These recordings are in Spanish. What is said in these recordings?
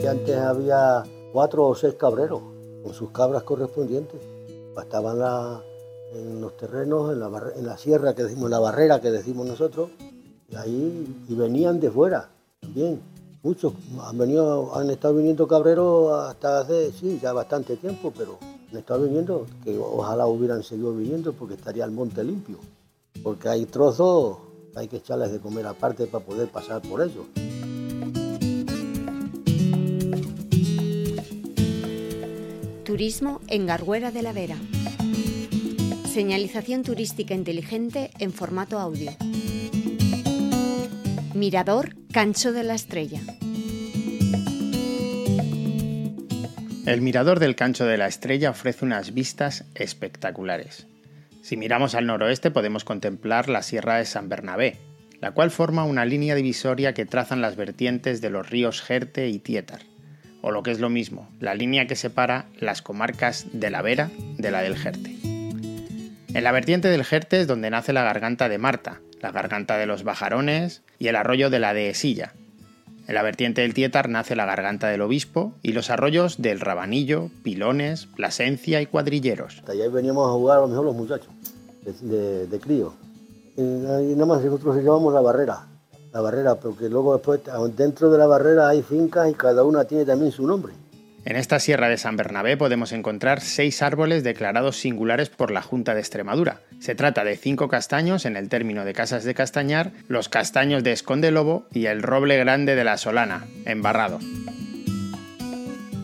Y antes había cuatro o seis cabreros con sus cabras correspondientes. Estaban en los terrenos, en la, en la sierra que decimos, la barrera que decimos nosotros, y ahí y venían de fuera también. Muchos han venido, han estado viniendo cabreros hasta hace, sí, ya bastante tiempo, pero han estado viniendo, que ojalá hubieran seguido viniendo porque estaría el monte limpio. Porque hay trozos, hay que echarles de comer aparte para poder pasar por ellos. Turismo en Garguera de la Vera. Señalización turística inteligente en formato audio. Mirador Cancho de la Estrella. El mirador del Cancho de la Estrella ofrece unas vistas espectaculares. Si miramos al noroeste podemos contemplar la Sierra de San Bernabé, la cual forma una línea divisoria que trazan las vertientes de los ríos Jerte y Tietar, o lo que es lo mismo, la línea que separa las comarcas de la Vera de la del Jerte. En la vertiente del Jerte es donde nace la garganta de Marta, la garganta de los Bajarones y el arroyo de la Dehesilla. En la vertiente del Tietar nace la garganta del Obispo y los arroyos del Rabanillo, Pilones, Plasencia y Cuadrilleros. ahí veníamos a jugar a lo mejor los muchachos de, crío. Y nada más nosotros llevamos la barrera, la barrera, porque luego después dentro de la barrera hay fincas y cada una tiene también su nombre. En esta sierra de San Bernabé podemos encontrar seis árboles declarados singulares por la Junta de Extremadura. Se trata de cinco castaños en el término de Casas de Castañar, los castaños de Esconde Lobo y el roble grande de la Solana, embarrado.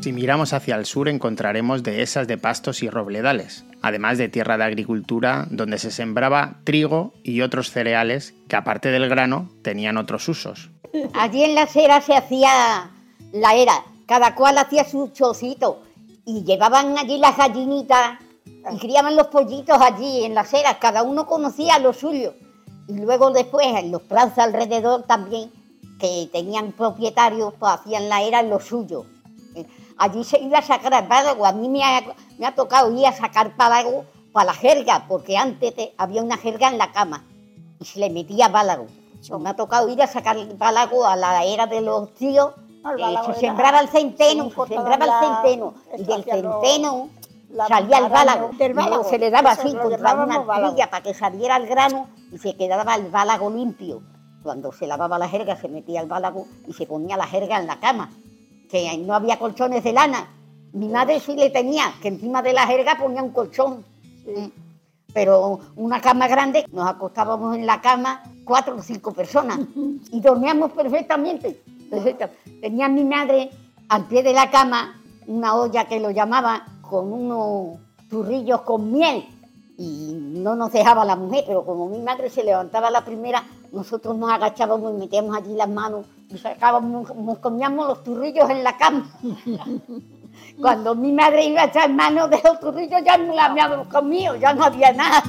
Si miramos hacia el sur encontraremos dehesas de pastos y robledales, además de tierra de agricultura donde se sembraba trigo y otros cereales que aparte del grano tenían otros usos. Allí en la acera se hacía la era, cada cual hacía su chocito y llevaban allí las gallinitas y criaban los pollitos allí en las eras, cada uno conocía lo suyo. Y luego después en los plazas alrededor también, que tenían propietarios, pues hacían la era lo suyo. Allí se iba a sacar el pálago, a mí me ha, me ha tocado ir a sacar pálago para la jerga, porque antes había una jerga en la cama y se le metía pálago. Me ha tocado ir a sacar el pálago a la era de los tíos eh, se sembraba el centeno, se sembraba el centeno, y del centeno salía el bálago, se le daba así contra una trilla para que saliera el grano y se quedaba el bálago limpio. Cuando se lavaba la jerga se metía el bálago y se ponía la jerga en la cama, que no había colchones de lana. Mi madre sí le tenía, que encima de la jerga ponía un colchón. Mm. Pero una cama grande, nos acostábamos en la cama cuatro o cinco personas y dormíamos perfectamente. Tenía mi madre al pie de la cama una olla que lo llamaba con unos churrillos con miel y no nos dejaba la mujer, pero como mi madre se levantaba la primera, nosotros nos agachábamos y metíamos allí las manos y sacábamos, nos comíamos los turrillos en la cama. Cuando mi madre iba a echar manos de los turrillos ya no la habíamos comido, ya no había nada.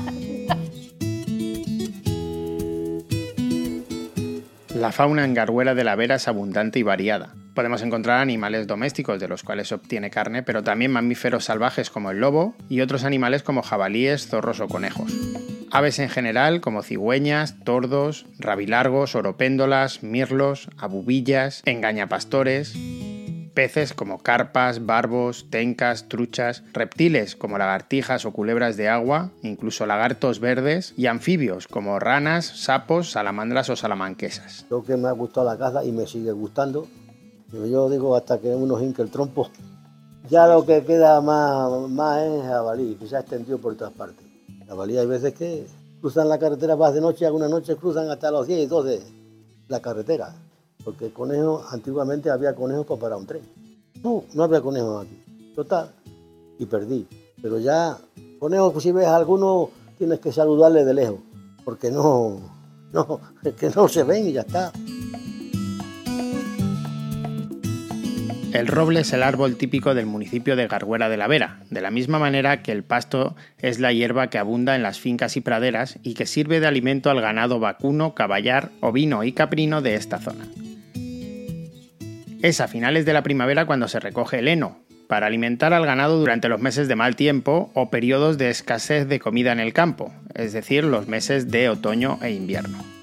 La fauna en Garguera de la Vera es abundante y variada. Podemos encontrar animales domésticos de los cuales se obtiene carne, pero también mamíferos salvajes como el lobo y otros animales como jabalíes, zorros o conejos. Aves en general como cigüeñas, tordos, rabilargos, oropéndolas, mirlos, abubillas, engañapastores peces como carpas, barbos, tencas, truchas, reptiles como lagartijas o culebras de agua, incluso lagartos verdes, y anfibios como ranas, sapos, salamandras o salamanquesas. Lo que me ha gustado la caza y me sigue gustando, yo digo hasta que uno hinque el trompo, ya lo que queda más, más es jabalí, que se ha extendido por todas partes. Jabalí hay veces que cruzan la carretera más de noche, algunas noches cruzan hasta los 10 y 12 la carretera porque conejos, antiguamente había conejos para parar un tren. No, no había conejos aquí. Total, y perdí. Pero ya, conejos, pues si ves a alguno, tienes que saludarle de lejos, porque no, no, que no se ven y ya está. El roble es el árbol típico del municipio de Garguera de la Vera, de la misma manera que el pasto es la hierba que abunda en las fincas y praderas y que sirve de alimento al ganado vacuno, caballar, ovino y caprino de esta zona. Es a finales de la primavera cuando se recoge el heno, para alimentar al ganado durante los meses de mal tiempo o periodos de escasez de comida en el campo, es decir, los meses de otoño e invierno.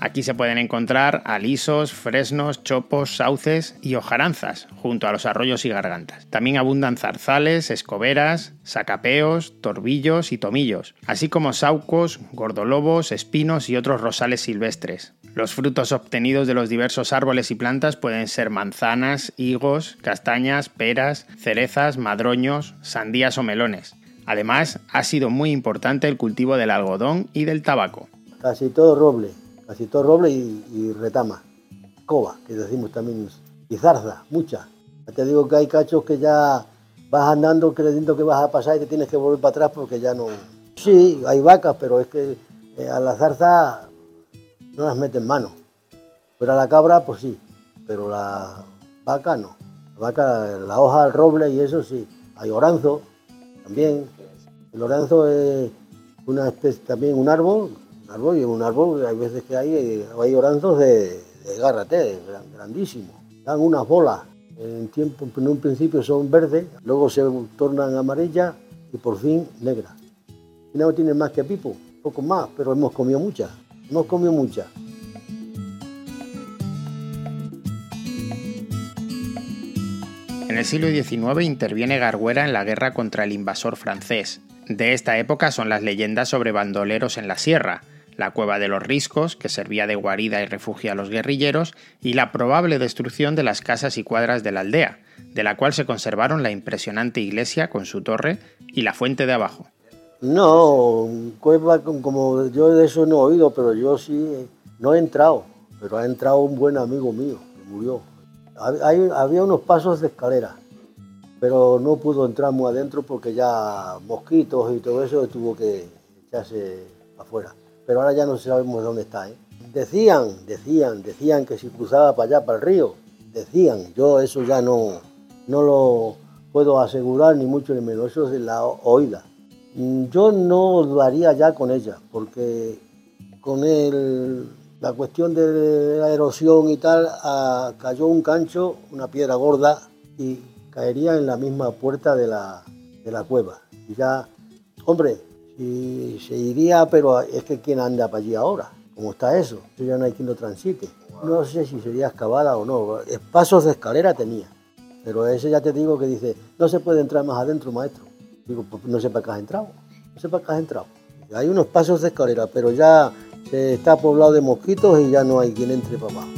Aquí se pueden encontrar alisos, fresnos, chopos, sauces y hojaranzas, junto a los arroyos y gargantas. También abundan zarzales, escoberas, sacapeos, torbillos y tomillos, así como saucos, gordolobos, espinos y otros rosales silvestres. Los frutos obtenidos de los diversos árboles y plantas pueden ser manzanas, higos, castañas, peras, cerezas, madroños, sandías o melones. Además, ha sido muy importante el cultivo del algodón y del tabaco. Casi todo roble, todo roble y, retama, coba, que decimos también, y zarza, mucha. Te digo que hay cachos que ya vas andando creyendo que vas a pasar y te tienes que volver para atrás porque ya no... Sí, hay vacas, pero es que eh, a la zarza no las meten mano. Pero a la cabra, pues sí, pero la vaca no. La vaca, la hoja del roble y eso sí. Hay oranzo también. El oranzo es una especie, también un árbol árbol y un árbol hay veces que hay, hay oranzos de, de gárrate, grandísimos. Dan unas bolas. En, tiempo, en un principio son verdes, luego se tornan amarillas y por fin negras. No tienen más que pipo, poco más, pero hemos comido muchas. Hemos comido muchas. En el siglo XIX interviene Garguera en la guerra contra el invasor francés. De esta época son las leyendas sobre bandoleros en la sierra, la cueva de los riscos, que servía de guarida y refugio a los guerrilleros, y la probable destrucción de las casas y cuadras de la aldea, de la cual se conservaron la impresionante iglesia con su torre y la fuente de abajo. No, cueva como yo de eso no he oído, pero yo sí, no he entrado, pero ha entrado un buen amigo mío, que murió. había unos pasos de escalera, pero no pudo entrar muy adentro porque ya mosquitos y todo eso tuvo que echarse afuera pero ahora ya no sabemos dónde está. ¿eh? Decían, decían, decían que si cruzaba para allá, para el río, decían, yo eso ya no, no lo puedo asegurar ni mucho ni menos, eso es la oída. Mm, yo no lo haría ya con ella, porque con el, la cuestión de la erosión y tal, ah, cayó un cancho, una piedra gorda, y caería en la misma puerta de la, de la cueva. Y ya, hombre, y se iría, pero es que ¿quién anda para allí ahora? ¿Cómo está eso? Ya no hay quien lo transite. No sé si sería excavada o no. Pasos de escalera tenía. Pero ese ya te digo que dice, no se puede entrar más adentro, maestro. Digo, pues no sé para qué has entrado. No sé para qué has entrado. Hay unos pasos de escalera, pero ya se está poblado de mosquitos y ya no hay quien entre para abajo.